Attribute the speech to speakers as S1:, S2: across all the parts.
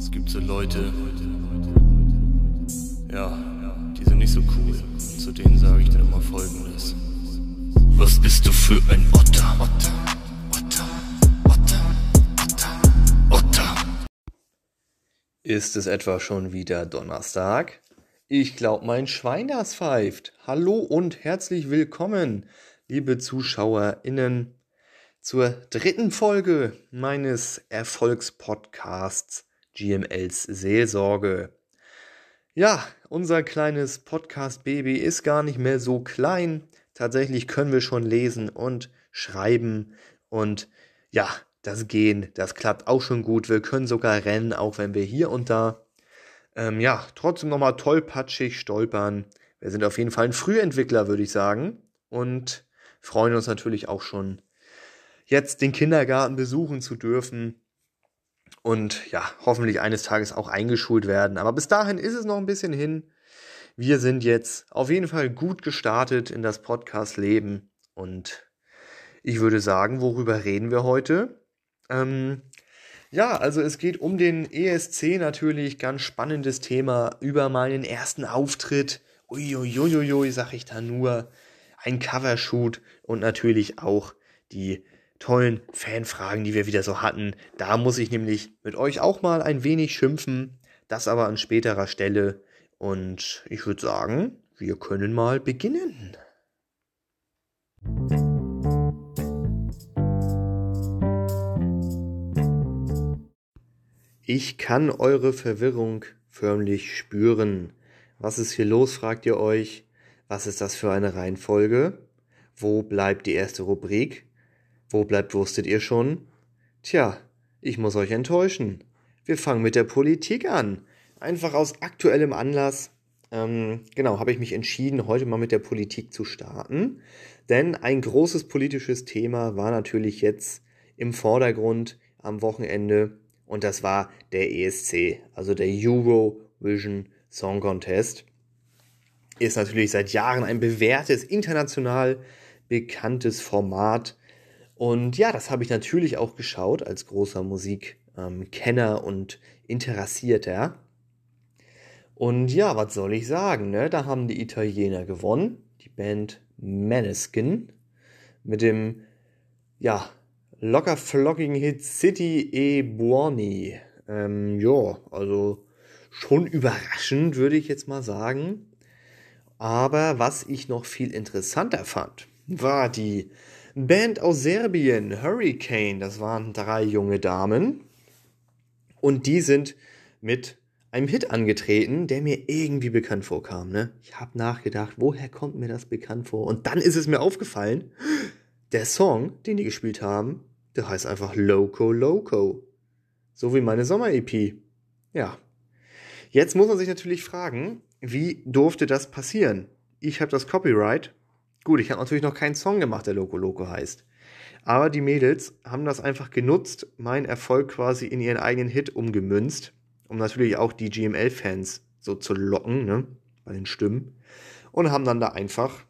S1: Es gibt so Leute, ja, die sind nicht so cool. Zu denen sage ich dann immer folgendes. Was bist du für ein Otter? Otter, Otter, Otter, Otter, Otter.
S2: Ist es etwa schon wieder Donnerstag? Ich glaub, mein Schwein das pfeift. Hallo und herzlich willkommen, liebe ZuschauerInnen, zur dritten Folge meines Erfolgspodcasts GMLs Seelsorge. Ja, unser kleines Podcast-Baby ist gar nicht mehr so klein. Tatsächlich können wir schon lesen und schreiben und ja, das Gehen, das klappt auch schon gut. Wir können sogar rennen, auch wenn wir hier und da, ähm, ja, trotzdem nochmal tollpatschig stolpern. Wir sind auf jeden Fall ein Frühentwickler, würde ich sagen. Und freuen uns natürlich auch schon, jetzt den Kindergarten besuchen zu dürfen und ja, hoffentlich eines Tages auch eingeschult werden. Aber bis dahin ist es noch ein bisschen hin. Wir sind jetzt auf jeden Fall gut gestartet in das Podcast-Leben und ich würde sagen, worüber reden wir heute? Ähm, ja, also es geht um den ESC natürlich, ganz spannendes Thema über meinen ersten Auftritt. Uiuiuiui, sag ich da nur. Ein Covershoot und natürlich auch die tollen Fanfragen, die wir wieder so hatten. Da muss ich nämlich mit euch auch mal ein wenig schimpfen, das aber an späterer Stelle. Und ich würde sagen, wir können mal beginnen. Ich kann eure Verwirrung förmlich spüren. Was ist hier los, fragt ihr euch. Was ist das für eine Reihenfolge? Wo bleibt die erste Rubrik? Wo bleibt wusstet ihr schon? Tja, ich muss euch enttäuschen. Wir fangen mit der Politik an. Einfach aus aktuellem Anlass. Ähm, genau, habe ich mich entschieden, heute mal mit der Politik zu starten. Denn ein großes politisches Thema war natürlich jetzt im Vordergrund am Wochenende und das war der ESC, also der Eurovision Song Contest. Ist natürlich seit Jahren ein bewährtes, international bekanntes Format. Und ja, das habe ich natürlich auch geschaut als großer Musikkenner und Interessierter. Und ja, was soll ich sagen, ne? Da haben die Italiener gewonnen, die Band Maneskin mit dem ja, locker flockigen Hit City e Buoni. Ähm, ja, also schon überraschend, würde ich jetzt mal sagen. Aber was ich noch viel interessanter fand, war die Band aus Serbien, Hurricane. Das waren drei junge Damen. Und die sind mit einem Hit angetreten, der mir irgendwie bekannt vorkam. Ne? Ich habe nachgedacht, woher kommt mir das bekannt vor? Und dann ist es mir aufgefallen, der Song, den die gespielt haben, der heißt einfach Loco Loco. So wie meine Sommer-EP. Ja. Jetzt muss man sich natürlich fragen, wie durfte das passieren? Ich habe das Copyright. Gut, ich habe natürlich noch keinen Song gemacht, der Loco Loco heißt. Aber die Mädels haben das einfach genutzt, meinen Erfolg quasi in ihren eigenen Hit umgemünzt, um natürlich auch die GML-Fans so zu locken, ne, bei den Stimmen. Und haben dann da einfach,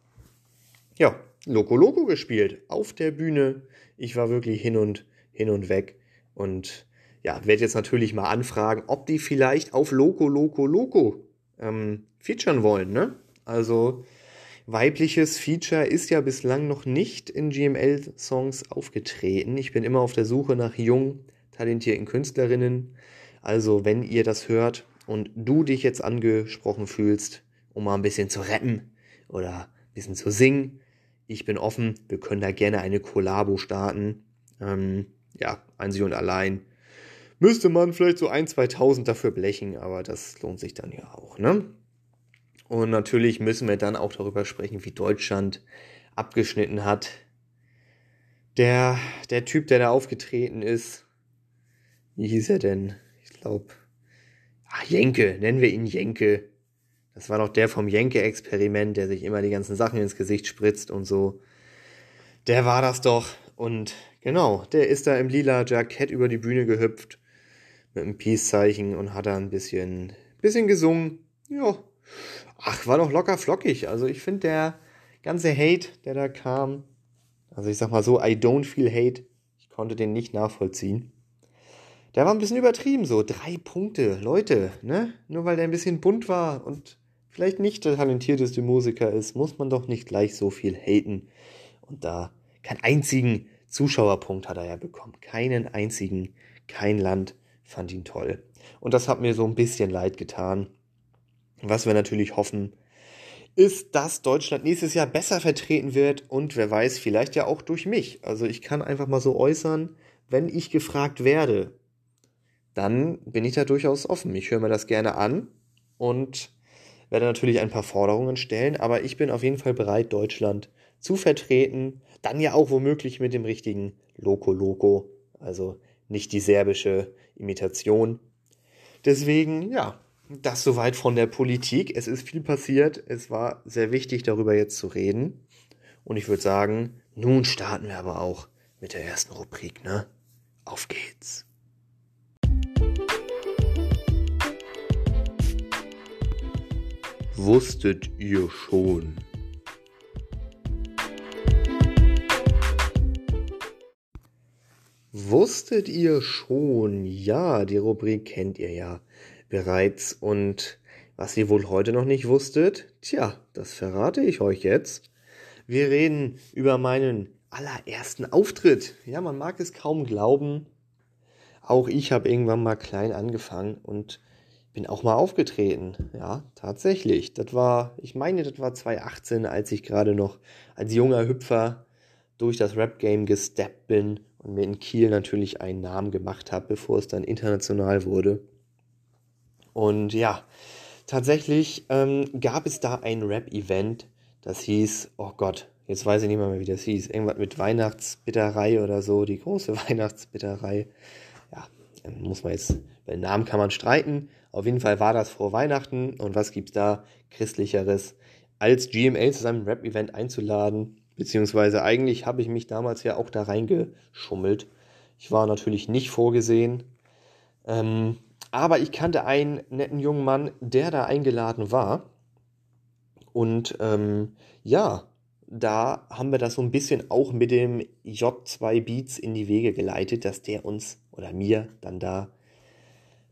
S2: ja, Loco Loco gespielt auf der Bühne. Ich war wirklich hin und hin und weg und ja, werde jetzt natürlich mal anfragen, ob die vielleicht auf Loco Loco Loco ähm, featuren wollen, ne? Also weibliches Feature ist ja bislang noch nicht in GML-Songs aufgetreten. Ich bin immer auf der Suche nach jung, talentierten Künstlerinnen. Also, wenn ihr das hört und du dich jetzt angesprochen fühlst, um mal ein bisschen zu rappen oder ein bisschen zu singen, ich bin offen, wir können da gerne eine Kollabo starten. Ähm, ja, einzig und allein. Müsste man vielleicht so ein, 2000 dafür blechen, aber das lohnt sich dann ja auch, ne? Und natürlich müssen wir dann auch darüber sprechen, wie Deutschland abgeschnitten hat. Der, der Typ, der da aufgetreten ist, wie hieß er denn? Ich glaube, ach, Jenke, nennen wir ihn Jenke. Das war doch der vom Jenke-Experiment, der sich immer die ganzen Sachen ins Gesicht spritzt und so. Der war das doch. Und genau, der ist da im lila Jackett über die Bühne gehüpft mit einem Peace-Zeichen und hat da ein bisschen, bisschen gesungen. Ja. Ach, war doch locker flockig. Also ich finde der ganze Hate, der da kam, also ich sag mal so, I don't feel hate. Ich konnte den nicht nachvollziehen. der war ein bisschen übertrieben, so drei Punkte, Leute, ne? Nur weil der ein bisschen bunt war und vielleicht nicht der talentierteste Musiker ist, muss man doch nicht gleich so viel haten. Und da keinen einzigen Zuschauerpunkt hat er ja bekommen. Keinen einzigen, kein Land fand ihn toll. Und das hat mir so ein bisschen leid getan. Was wir natürlich hoffen, ist, dass Deutschland nächstes Jahr besser vertreten wird und wer weiß, vielleicht ja auch durch mich. Also ich kann einfach mal so äußern, wenn ich gefragt werde, dann bin ich da durchaus offen. Ich höre mir das gerne an und werde natürlich ein paar Forderungen stellen, aber ich bin auf jeden Fall bereit, Deutschland zu vertreten. Dann ja auch womöglich mit dem richtigen Loco Loco, also nicht die serbische Imitation. Deswegen, ja, das soweit von der Politik. Es ist viel passiert. Es war sehr wichtig, darüber jetzt zu reden. Und ich würde sagen, nun starten wir aber auch mit der ersten Rubrik, ne? Auf geht's. Wusstet ihr schon? Wusstet ihr schon? Ja, die Rubrik kennt ihr ja bereits. Und was ihr wohl heute noch nicht wusstet, tja, das verrate ich euch jetzt. Wir reden über meinen allerersten Auftritt. Ja, man mag es kaum glauben. Auch ich habe irgendwann mal klein angefangen und bin auch mal aufgetreten. Ja, tatsächlich. Das war, ich meine, das war 2018, als ich gerade noch als junger Hüpfer durch das Rap-Game gesteppt bin und mir in Kiel natürlich einen Namen gemacht habe, bevor es dann international wurde. Und ja, tatsächlich ähm, gab es da ein Rap-Event, das hieß, oh Gott, jetzt weiß ich nicht mehr, wie das hieß, irgendwas mit Weihnachtsbitterei oder so, die große Weihnachtsbitterei. Ja, ähm, muss man jetzt, bei den Namen kann man streiten. Auf jeden Fall war das vor Weihnachten und was gibt's da christlicheres, als GML zu seinem Rap-Event einzuladen? Beziehungsweise eigentlich habe ich mich damals ja auch da reingeschummelt. Ich war natürlich nicht vorgesehen. Ähm, aber ich kannte einen netten jungen Mann, der da eingeladen war. Und ähm, ja, da haben wir das so ein bisschen auch mit dem J2 Beats in die Wege geleitet, dass der uns oder mir dann da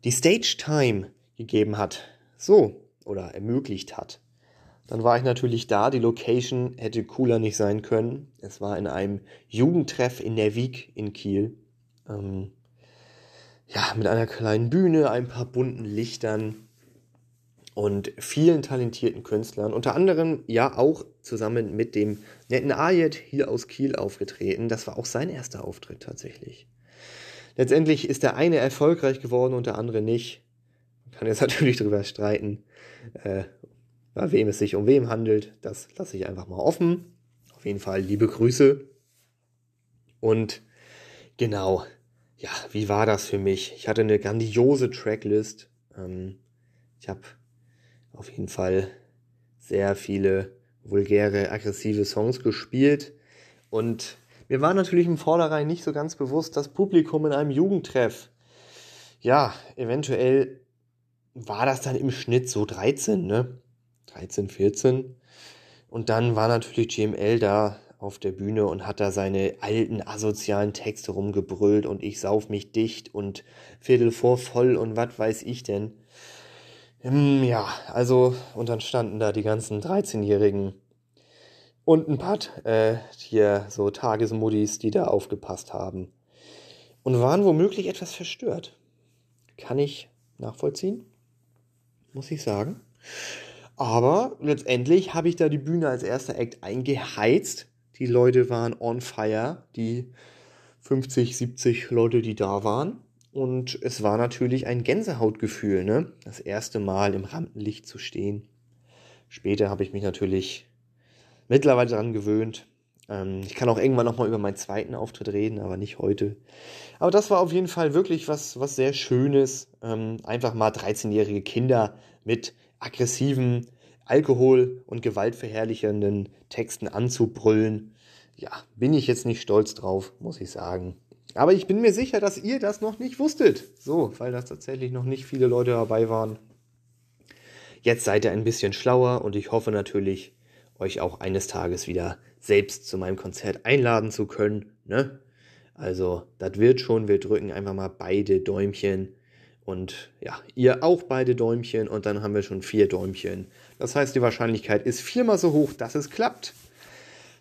S2: die Stage Time gegeben hat. So, oder ermöglicht hat. Dann war ich natürlich da. Die Location hätte cooler nicht sein können. Es war in einem Jugendtreff in der Wieg in Kiel. Ähm, ja, mit einer kleinen Bühne, ein paar bunten Lichtern und vielen talentierten Künstlern. Unter anderem ja auch zusammen mit dem netten Ayet hier aus Kiel aufgetreten. Das war auch sein erster Auftritt tatsächlich. Letztendlich ist der eine erfolgreich geworden und der andere nicht. Man kann jetzt natürlich darüber streiten, äh, bei wem es sich um wem handelt. Das lasse ich einfach mal offen. Auf jeden Fall liebe Grüße. Und genau, ja, wie war das für mich? Ich hatte eine grandiose Tracklist. Ähm, ich habe auf jeden Fall sehr viele vulgäre, aggressive Songs gespielt. Und mir war natürlich im Vornherein nicht so ganz bewusst, das Publikum in einem Jugendtreff. Ja, eventuell war das dann im Schnitt so 13, ne? 13, 14. Und dann war natürlich GML da auf der Bühne und hat da seine alten asozialen Texte rumgebrüllt und ich sauf mich dicht und Viertel vor voll und was weiß ich denn. Hm, ja, also, und dann standen da die ganzen 13-Jährigen und ein paar äh, hier so Tagesmuddis, die da aufgepasst haben und waren womöglich etwas verstört. Kann ich nachvollziehen, muss ich sagen. Aber letztendlich habe ich da die Bühne als erster Act eingeheizt die Leute waren on fire, die 50, 70 Leute, die da waren. Und es war natürlich ein Gänsehautgefühl, ne? Das erste Mal im Rampenlicht zu stehen. Später habe ich mich natürlich mittlerweile daran gewöhnt. Ähm, ich kann auch irgendwann nochmal über meinen zweiten Auftritt reden, aber nicht heute. Aber das war auf jeden Fall wirklich was, was sehr Schönes. Ähm, einfach mal 13-jährige Kinder mit aggressiven Alkohol- und gewaltverherrlichenden Texten anzubrüllen. Ja, bin ich jetzt nicht stolz drauf, muss ich sagen. Aber ich bin mir sicher, dass ihr das noch nicht wusstet. So, weil das tatsächlich noch nicht viele Leute dabei waren. Jetzt seid ihr ein bisschen schlauer und ich hoffe natürlich, euch auch eines Tages wieder selbst zu meinem Konzert einladen zu können. Ne? Also, das wird schon. Wir drücken einfach mal beide Däumchen. Und ja, ihr auch beide Däumchen. Und dann haben wir schon vier Däumchen. Das heißt, die Wahrscheinlichkeit ist viermal so hoch, dass es klappt.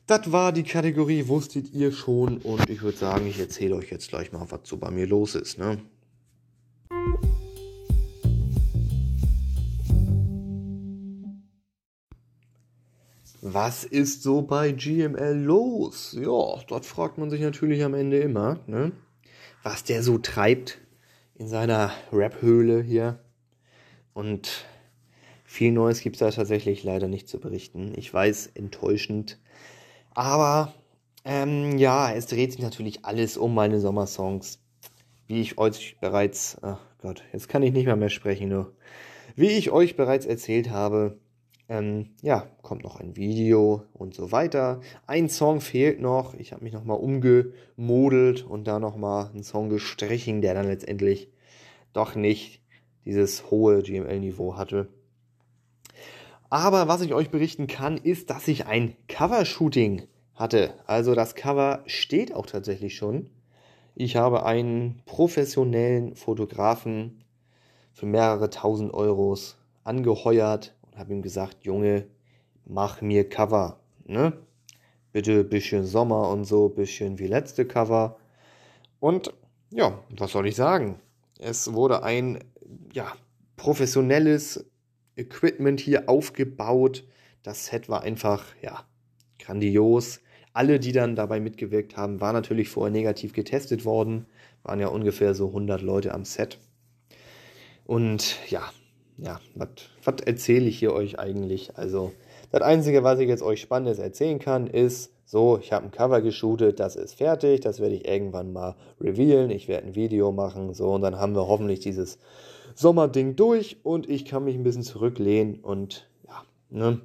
S2: Das war die Kategorie, wusstet ihr schon. Und ich würde sagen, ich erzähle euch jetzt gleich mal, was so bei mir los ist. Ne? Was ist so bei GML los? Ja, dort fragt man sich natürlich am Ende immer, ne? was der so treibt in seiner Rap-Höhle hier. Und viel Neues gibt es da tatsächlich leider nicht zu berichten. Ich weiß, enttäuschend. Aber ähm, ja, es dreht sich natürlich alles um meine Sommersongs. Wie ich euch bereits, ach Gott, jetzt kann ich nicht mehr mehr sprechen, nur. Wie ich euch bereits erzählt habe, ähm, ja, kommt noch ein Video und so weiter. Ein Song fehlt noch. Ich habe mich nochmal umgemodelt und da nochmal einen Song gestrichen, der dann letztendlich doch nicht dieses hohe GML-Niveau hatte. Aber was ich euch berichten kann, ist, dass ich ein Cover-Shooting hatte. Also das Cover steht auch tatsächlich schon. Ich habe einen professionellen Fotografen für mehrere tausend Euros angeheuert habe ihm gesagt, Junge, mach mir Cover, ne? Bitte bisschen Sommer und so, bisschen wie letzte Cover. Und ja, was soll ich sagen? Es wurde ein ja, professionelles Equipment hier aufgebaut. Das Set war einfach, ja, grandios. Alle, die dann dabei mitgewirkt haben, waren natürlich vorher negativ getestet worden. Waren ja ungefähr so 100 Leute am Set. Und ja, ja, was erzähle ich hier euch eigentlich? Also, das Einzige, was ich jetzt euch Spannendes erzählen kann, ist, so, ich habe ein Cover geshootet, das ist fertig, das werde ich irgendwann mal revealen, ich werde ein Video machen, so, und dann haben wir hoffentlich dieses Sommerding durch und ich kann mich ein bisschen zurücklehnen und ja, ne,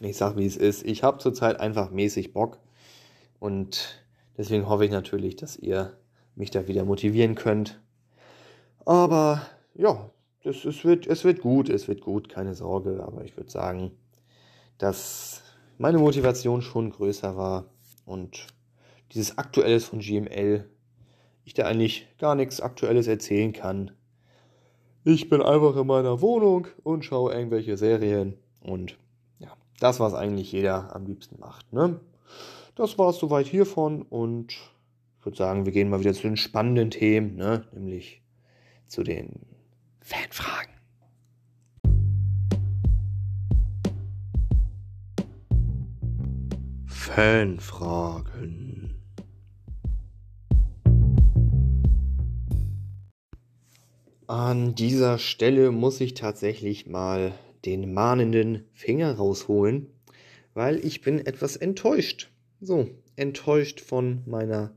S2: ich sag wie es ist, ich habe zurzeit einfach mäßig Bock und deswegen hoffe ich natürlich, dass ihr mich da wieder motivieren könnt. Aber ja, das, es, wird, es wird gut, es wird gut, keine Sorge. Aber ich würde sagen, dass meine Motivation schon größer war und dieses Aktuelles von GML, ich da eigentlich gar nichts Aktuelles erzählen kann. Ich bin einfach in meiner Wohnung und schaue irgendwelche Serien und ja, das, was eigentlich jeder am liebsten macht. Ne? Das war es soweit hiervon und ich würde sagen, wir gehen mal wieder zu den spannenden Themen, ne? nämlich zu den Fanfragen. Fanfragen. An dieser Stelle muss ich tatsächlich mal den mahnenden Finger rausholen, weil ich bin etwas enttäuscht. So, enttäuscht von meiner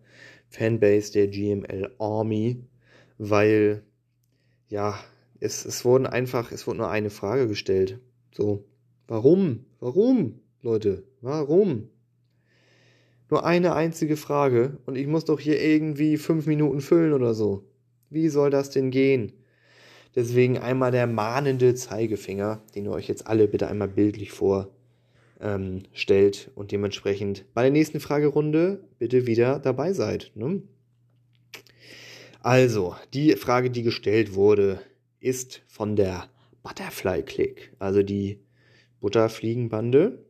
S2: Fanbase der GML Army, weil ja, es, es wurden einfach, es wurde nur eine Frage gestellt. So, warum? Warum, Leute? Warum? Nur eine einzige Frage und ich muss doch hier irgendwie fünf Minuten füllen oder so. Wie soll das denn gehen? Deswegen einmal der mahnende Zeigefinger, den ihr euch jetzt alle bitte einmal bildlich vorstellt ähm, und dementsprechend bei der nächsten Fragerunde bitte wieder dabei seid. Ne? Also, die Frage, die gestellt wurde, ist von der Butterfly Click, also die Butterfliegenbande.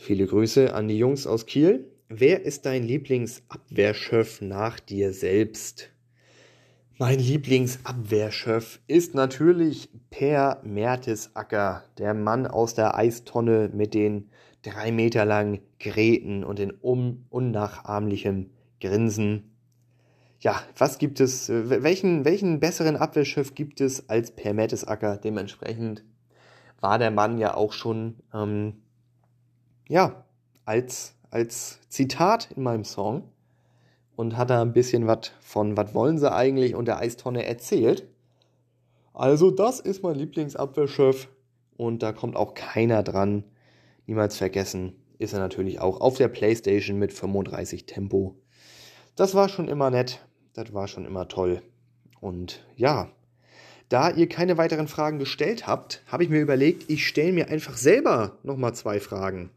S2: Viele Grüße an die Jungs aus Kiel. Wer ist dein Lieblingsabwehrchef nach dir selbst? Mein Lieblingsabwehrchef ist natürlich Per Mertesacker, der Mann aus der Eistonne mit den drei Meter langen Gräten und den un unnachahmlichen Grinsen ja, was gibt es, äh, welchen, welchen besseren Abwehrschiff gibt es als Per Mertesacker? Dementsprechend war der Mann ja auch schon, ähm, ja, als, als Zitat in meinem Song und hat da ein bisschen was von Was wollen sie eigentlich und der Eistonne erzählt. Also, das ist mein Lieblingsabwehrschiff und da kommt auch keiner dran. Niemals vergessen ist er natürlich auch auf der Playstation mit 35 Tempo. Das war schon immer nett. Das war schon immer toll. Und ja, da ihr keine weiteren Fragen gestellt habt, habe ich mir überlegt, ich stelle mir einfach selber nochmal zwei Fragen,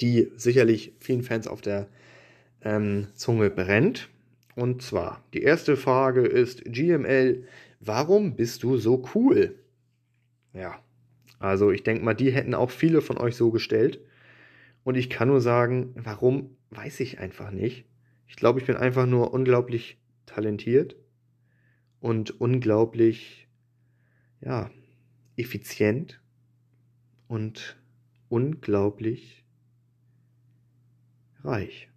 S2: die sicherlich vielen Fans auf der ähm, Zunge brennt. Und zwar, die erste Frage ist, GML, warum bist du so cool? Ja, also ich denke mal, die hätten auch viele von euch so gestellt. Und ich kann nur sagen, warum, weiß ich einfach nicht. Ich glaube, ich bin einfach nur unglaublich talentiert und unglaublich, ja, effizient und unglaublich reich.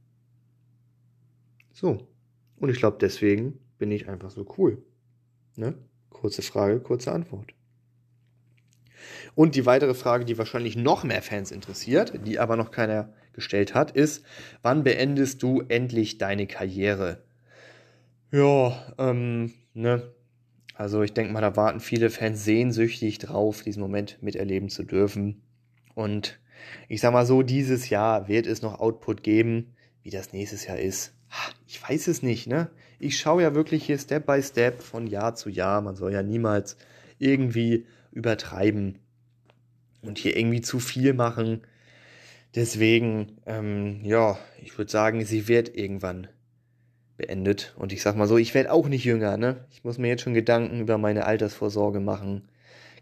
S2: So. Und ich glaube, deswegen bin ich einfach so cool. Ne? Kurze Frage, kurze Antwort. Und die weitere Frage, die wahrscheinlich noch mehr Fans interessiert, die aber noch keiner gestellt hat, ist, wann beendest du endlich deine Karriere? Ja, ähm, ne. Also ich denke mal, da warten viele Fans sehnsüchtig drauf, diesen Moment miterleben zu dürfen. Und ich sag mal so, dieses Jahr wird es noch Output geben. Wie das nächstes Jahr ist, ich weiß es nicht, ne? Ich schaue ja wirklich hier Step by Step von Jahr zu Jahr. Man soll ja niemals irgendwie übertreiben und hier irgendwie zu viel machen. Deswegen, ähm, ja, ich würde sagen, sie wird irgendwann beendet. Und ich sag mal so, ich werde auch nicht jünger, ne? Ich muss mir jetzt schon Gedanken über meine Altersvorsorge machen.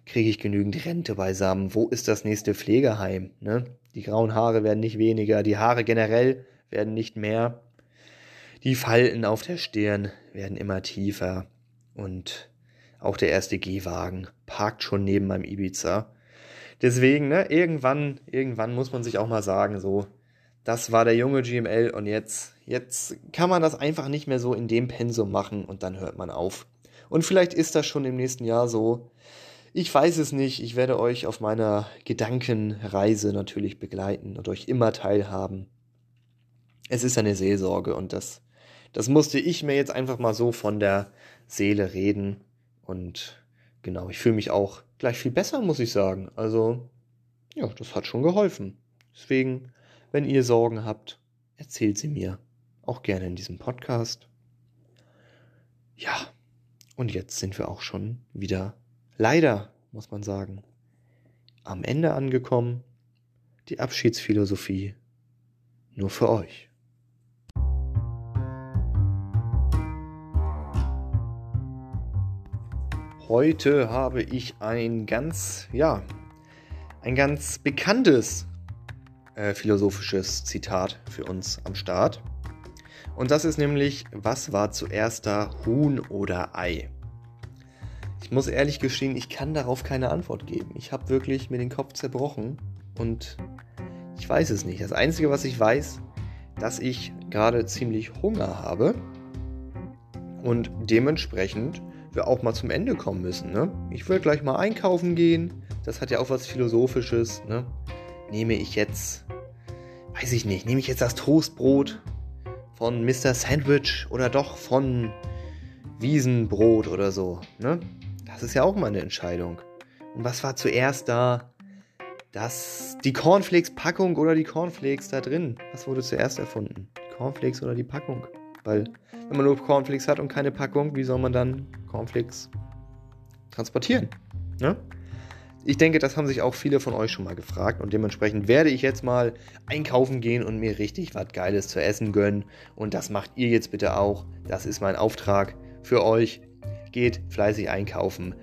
S2: Kriege ich genügend Rente beisammen? Wo ist das nächste Pflegeheim? Ne? Die grauen Haare werden nicht weniger, die Haare generell werden nicht mehr. Die Falten auf der Stirn werden immer tiefer. Und auch der erste Gehwagen parkt schon neben meinem Ibiza. Deswegen, ne, irgendwann, irgendwann muss man sich auch mal sagen, so, das war der junge GML und jetzt, jetzt kann man das einfach nicht mehr so in dem Pensum machen und dann hört man auf. Und vielleicht ist das schon im nächsten Jahr so. Ich weiß es nicht. Ich werde euch auf meiner Gedankenreise natürlich begleiten und euch immer teilhaben. Es ist eine Seelsorge und das, das musste ich mir jetzt einfach mal so von der Seele reden. Und genau, ich fühle mich auch gleich viel besser, muss ich sagen. Also, ja, das hat schon geholfen. Deswegen, wenn ihr Sorgen habt, erzählt sie mir. Auch gerne in diesem Podcast. Ja, und jetzt sind wir auch schon wieder, leider, muss man sagen, am Ende angekommen. Die Abschiedsphilosophie nur für euch. Heute habe ich ein ganz, ja, ein ganz bekanntes äh, philosophisches Zitat für uns am Start. Und das ist nämlich, was war zuerst da, Huhn oder Ei? Ich muss ehrlich gestehen, ich kann darauf keine Antwort geben. Ich habe wirklich mir den Kopf zerbrochen und ich weiß es nicht. Das Einzige, was ich weiß, dass ich gerade ziemlich Hunger habe und dementsprechend wir auch mal zum Ende kommen müssen. Ne? Ich will gleich mal einkaufen gehen. Das hat ja auch was Philosophisches. Ne? Nehme ich jetzt, weiß ich nicht, nehme ich jetzt das Toastbrot von Mr. Sandwich oder doch von Wiesenbrot oder so. Ne? Das ist ja auch mal eine Entscheidung. Und was war zuerst da? Das, die Cornflakes-Packung oder die Cornflakes da drin? Was wurde zuerst erfunden? Cornflakes oder die Packung? Weil, wenn man nur Cornflakes hat und keine Packung, wie soll man dann Cornflakes transportieren? Ne? Ich denke, das haben sich auch viele von euch schon mal gefragt und dementsprechend werde ich jetzt mal einkaufen gehen und mir richtig was Geiles zu essen gönnen. Und das macht ihr jetzt bitte auch. Das ist mein Auftrag für euch. Geht fleißig einkaufen,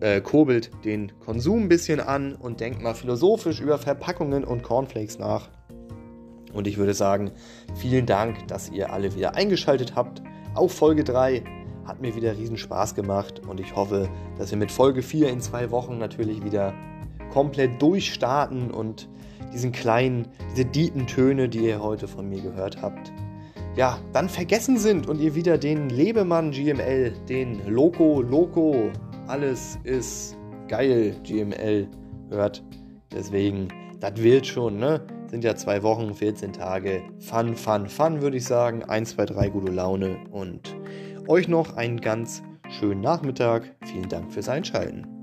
S2: äh, kurbelt den Konsum ein bisschen an und denkt mal philosophisch über Verpackungen und Cornflakes nach. Und ich würde sagen, vielen Dank, dass ihr alle wieder eingeschaltet habt auf Folge 3. Hat mir wieder riesen Spaß gemacht und ich hoffe, dass wir mit Folge 4 in zwei Wochen natürlich wieder komplett durchstarten und diesen kleinen, diese deepen Töne, die ihr heute von mir gehört habt, ja, dann vergessen sind und ihr wieder den Lebemann GML, den Loco Loco, alles ist geil GML hört. Deswegen, das wird schon, ne? Sind ja zwei Wochen, 14 Tage. Fun, fun, fun, würde ich sagen. 1, 2, 3, gute Laune. Und euch noch einen ganz schönen Nachmittag. Vielen Dank fürs Einschalten.